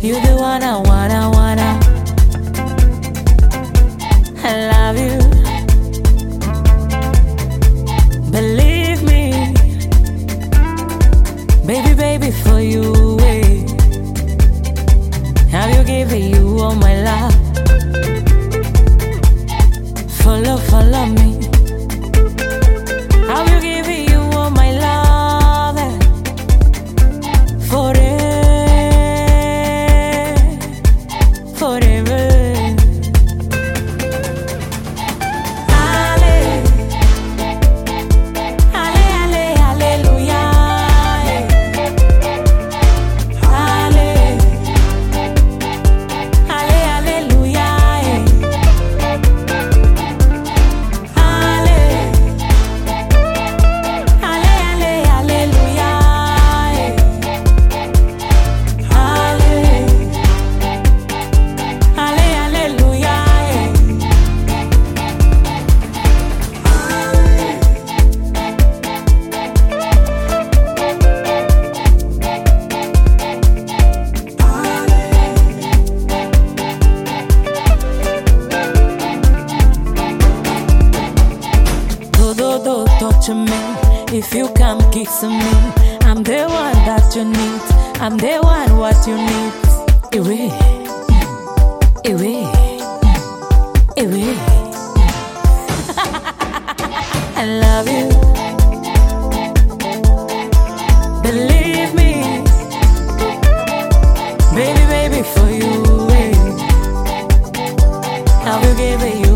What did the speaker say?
You're the one I want. Give to me. I'm the one that you need. I'm the one what you need. Away, away, away. I love you. Believe me, baby, baby, for you. eh. I will give you